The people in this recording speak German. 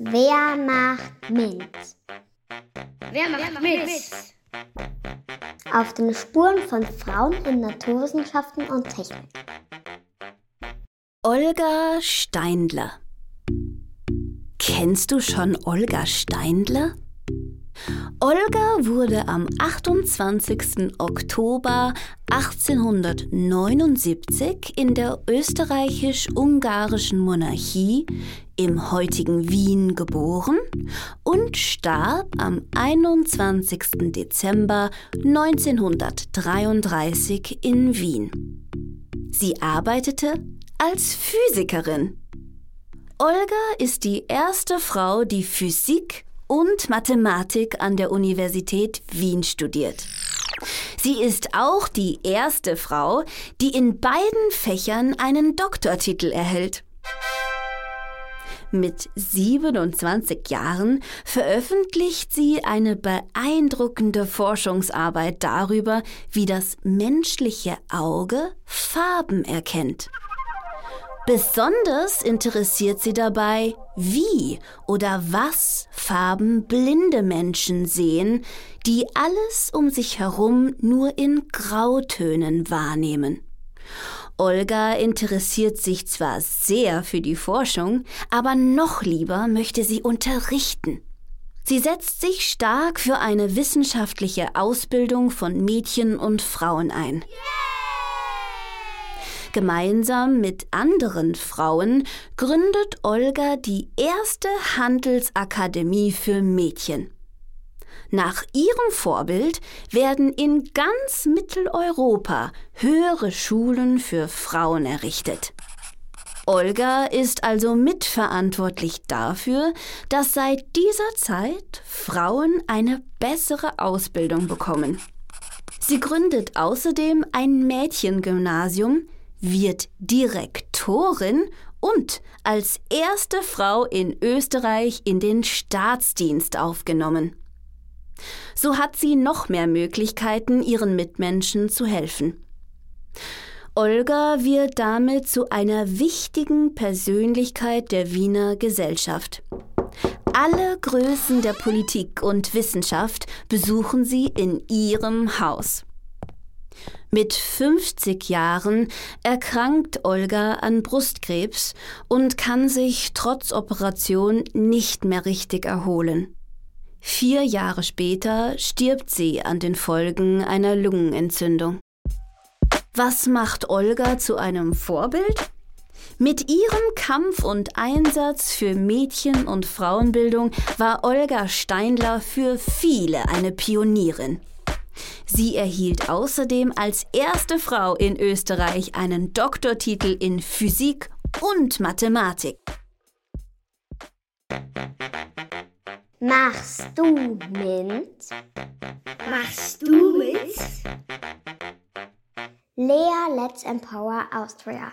Wer macht mit? Wer macht mit? Auf den Spuren von Frauen in Naturwissenschaften und Technik. Olga Steindler. Kennst du schon Olga Steindler? Olga wurde am 28. Oktober 1879 in der österreichisch-ungarischen Monarchie im heutigen Wien geboren und starb am 21. Dezember 1933 in Wien. Sie arbeitete als Physikerin. Olga ist die erste Frau, die Physik und Mathematik an der Universität Wien studiert. Sie ist auch die erste Frau, die in beiden Fächern einen Doktortitel erhält. Mit 27 Jahren veröffentlicht sie eine beeindruckende Forschungsarbeit darüber, wie das menschliche Auge Farben erkennt. Besonders interessiert sie dabei, wie oder was Farben blinde Menschen sehen, die alles um sich herum nur in Grautönen wahrnehmen. Olga interessiert sich zwar sehr für die Forschung, aber noch lieber möchte sie unterrichten. Sie setzt sich stark für eine wissenschaftliche Ausbildung von Mädchen und Frauen ein. Yeah! Gemeinsam mit anderen Frauen gründet Olga die erste Handelsakademie für Mädchen. Nach ihrem Vorbild werden in ganz Mitteleuropa höhere Schulen für Frauen errichtet. Olga ist also mitverantwortlich dafür, dass seit dieser Zeit Frauen eine bessere Ausbildung bekommen. Sie gründet außerdem ein Mädchengymnasium, wird Direktorin und als erste Frau in Österreich in den Staatsdienst aufgenommen. So hat sie noch mehr Möglichkeiten, ihren Mitmenschen zu helfen. Olga wird damit zu einer wichtigen Persönlichkeit der Wiener Gesellschaft. Alle Größen der Politik und Wissenschaft besuchen sie in ihrem Haus. Mit 50 Jahren erkrankt Olga an Brustkrebs und kann sich trotz Operation nicht mehr richtig erholen. Vier Jahre später stirbt sie an den Folgen einer Lungenentzündung. Was macht Olga zu einem Vorbild? Mit ihrem Kampf und Einsatz für Mädchen- und Frauenbildung war Olga Steindler für viele eine Pionierin. Sie erhielt außerdem als erste Frau in Österreich einen Doktortitel in Physik und Mathematik. Machst du mit? Machst du mit? Lea Let's Empower Austria.